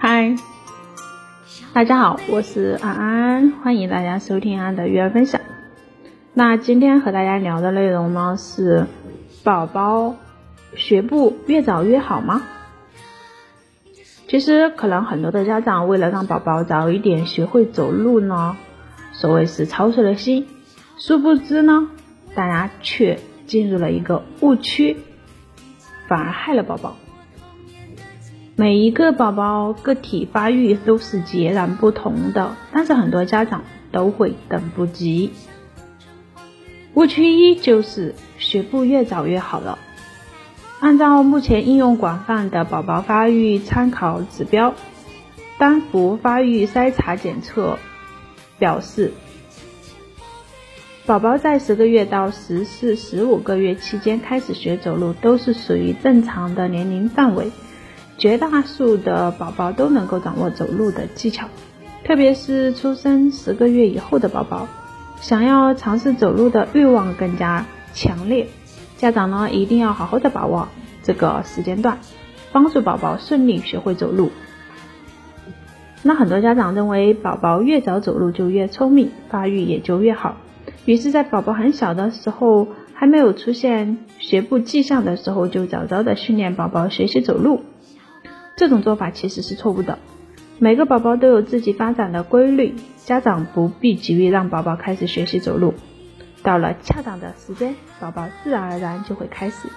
嗨，大家好，我是安安，欢迎大家收听安的育儿分享。那今天和大家聊的内容呢是，宝宝学步越早越好吗？其实可能很多的家长为了让宝宝早一点学会走路呢，所谓是操碎了心，殊不知呢，大家却进入了一个误区，反而害了宝宝。每一个宝宝个体发育都是截然不同的，但是很多家长都会等不及。误区一就是学步越早越好了。按照目前应用广泛的宝宝发育参考指标——丹佛发育筛查检测表示，宝宝在十个月到十四、十五个月期间开始学走路，都是属于正常的年龄范围。绝大数的宝宝都能够掌握走路的技巧，特别是出生十个月以后的宝宝，想要尝试走路的欲望更加强烈。家长呢一定要好好的把握这个时间段，帮助宝宝顺利学会走路。那很多家长认为宝宝越早走路就越聪明，发育也就越好，于是，在宝宝很小的时候，还没有出现学步迹象的时候，就早早的训练宝宝学习走路。这种做法其实是错误的。每个宝宝都有自己发展的规律，家长不必急于让宝宝开始学习走路。到了恰当的时间，宝宝自然而然就会开始。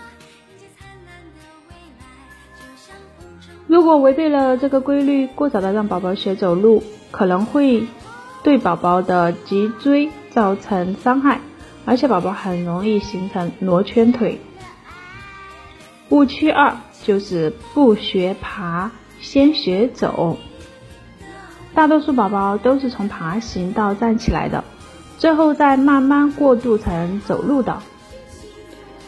如果违背了这个规律，过早的让宝宝学走路，可能会对宝宝的脊椎造成伤害，而且宝宝很容易形成罗圈腿。误区二。就是不学爬，先学走。大多数宝宝都是从爬行到站起来的，最后再慢慢过渡成走路的。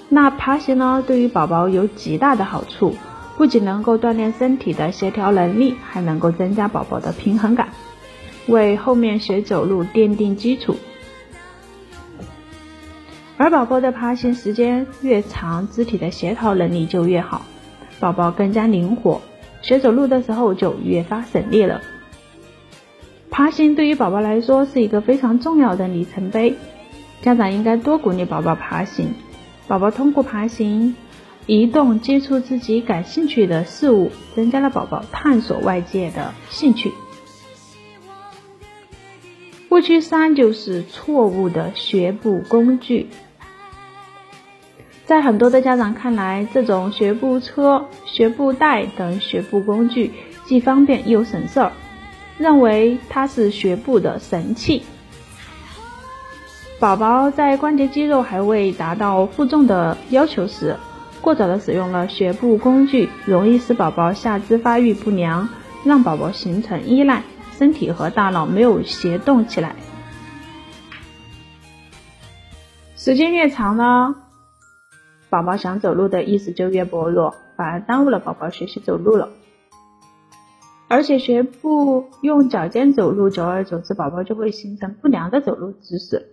那爬行呢，对于宝宝有极大的好处，不仅能够锻炼身体的协调能力，还能够增加宝宝的平衡感，为后面学走路奠定基础。而宝宝的爬行时间越长，肢体的协调能力就越好。宝宝更加灵活，学走路的时候就越发省力了。爬行对于宝宝来说是一个非常重要的里程碑，家长应该多鼓励宝宝爬行。宝宝通过爬行、移动接触自己感兴趣的事物，增加了宝宝探索外界的兴趣。误区三就是错误的学步工具。在很多的家长看来，这种学步车、学步带等学步工具既方便又省事儿，认为它是学步的神器。宝宝在关节肌肉还未达到负重的要求时，过早的使用了学步工具，容易使宝宝下肢发育不良，让宝宝形成依赖，身体和大脑没有协动起来。时间越长呢？宝宝想走路的意识就越薄弱，反而耽误了宝宝学习走路了。而且学步用脚尖走路，久而久之，宝宝就会形成不良的走路姿势。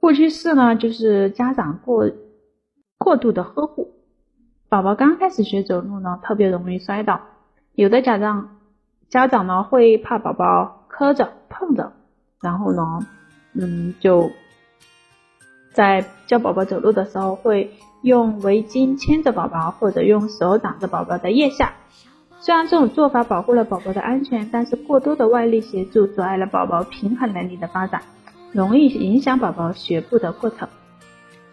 误区四呢，就是家长过过度的呵护。宝宝刚开始学走路呢，特别容易摔倒。有的家长家长呢会怕宝宝磕着碰着，然后呢，嗯，就。在教宝宝走路的时候，会用围巾牵着宝宝，或者用手挡着宝宝的腋下。虽然这种做法保护了宝宝的安全，但是过多的外力协助阻碍了宝宝平衡能力的发展，容易影响宝宝学步的过程。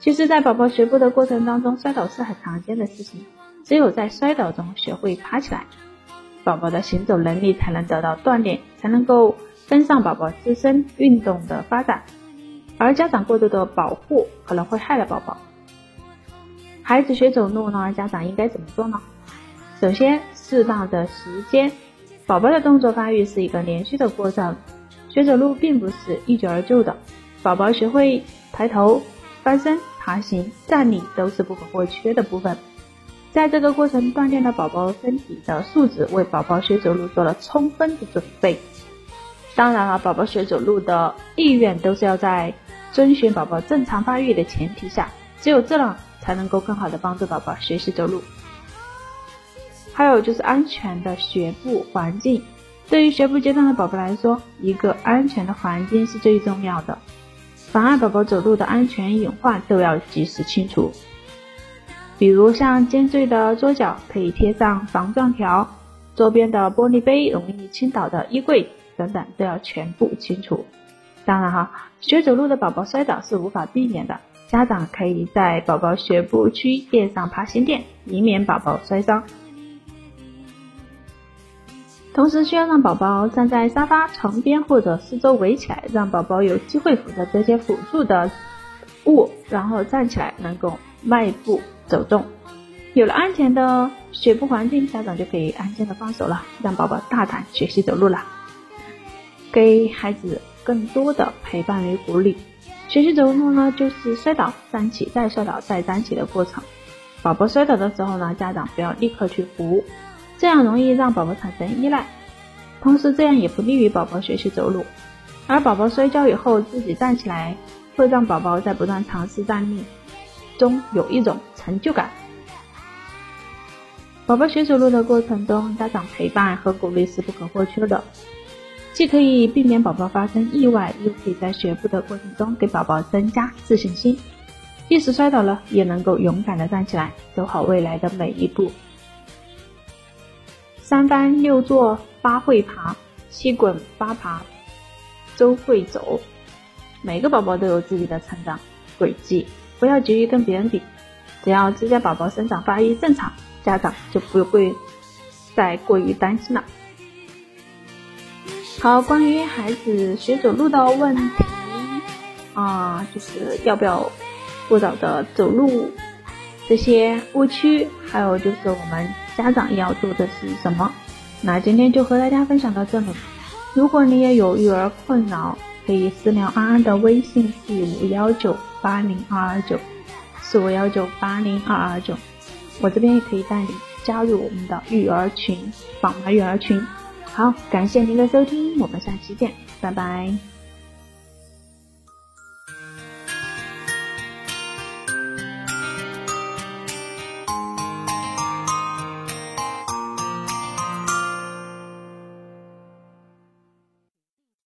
其实，在宝宝学步的过程当中，摔倒是很常见的事情。只有在摔倒中学会爬起来，宝宝的行走能力才能得到锻炼，才能够跟上宝宝自身运动的发展。而家长过度的保护可能会害了宝宝。孩子学走路呢，家长应该怎么做呢？首先，适当的时间。宝宝的动作发育是一个连续的过程，学走路并不是一蹴而就的。宝宝学会抬头、翻身、爬行、站立都是不可或缺的部分。在这个过程锻炼了宝宝身体的素质，为宝宝学走路做了充分的准备。当然了，宝宝学走路的意愿都是要在遵循宝宝正常发育的前提下，只有这样才能够更好的帮助宝宝学习走路。还有就是安全的学步环境，对于学步阶段的宝宝来说，一个安全的环境是最重要的，妨碍宝宝走路的安全隐患都要及时清除。比如像尖锐的桌角可以贴上防撞条，周边的玻璃杯容易倾倒的衣柜等等都要全部清除。当然哈，学走路的宝宝摔倒是无法避免的，家长可以在宝宝学步区垫上爬行垫，以免宝宝摔伤。同时需要让宝宝站在沙发、床边或者四周围起来，让宝宝有机会扶着这些辅助的物，然后站起来能够迈步。走动，有了安全的学步环境，家长就可以安心的放手了，让宝宝大胆学习走路了。给孩子更多的陪伴与鼓励。学习走路呢，就是摔倒、站起、再摔倒、再站起的过程。宝宝摔倒的时候呢，家长不要立刻去扶，这样容易让宝宝产生依赖，同时这样也不利于宝宝学习走路。而宝宝摔跤以后自己站起来，会让宝宝在不断尝试站立。中有一种成就感。宝宝学走路的过程中，家长陪伴和鼓励是不可或缺的，既可以避免宝宝发生意外，又可以在学步的过程中给宝宝增加自信心。即使摔倒了，也能够勇敢的站起来，走好未来的每一步。三翻六坐八会爬，七滚八爬周会走。每个宝宝都有自己的成长轨迹。不要急于跟别人比，只要自家宝宝生长发育正常，家长就不会再过于担心了。好，关于孩子学走路的问题啊，就是要不要过早的走路，这些误区，还有就是我们家长要做的是什么？那今天就和大家分享到这里。如果你也有育儿困扰，可以私聊安安的微信四五幺九。八零二二九四五幺九八零二二九，我这边也可以带你加入我们的育儿群，宝妈育儿群。好，感谢您的收听，我们下期见，拜拜。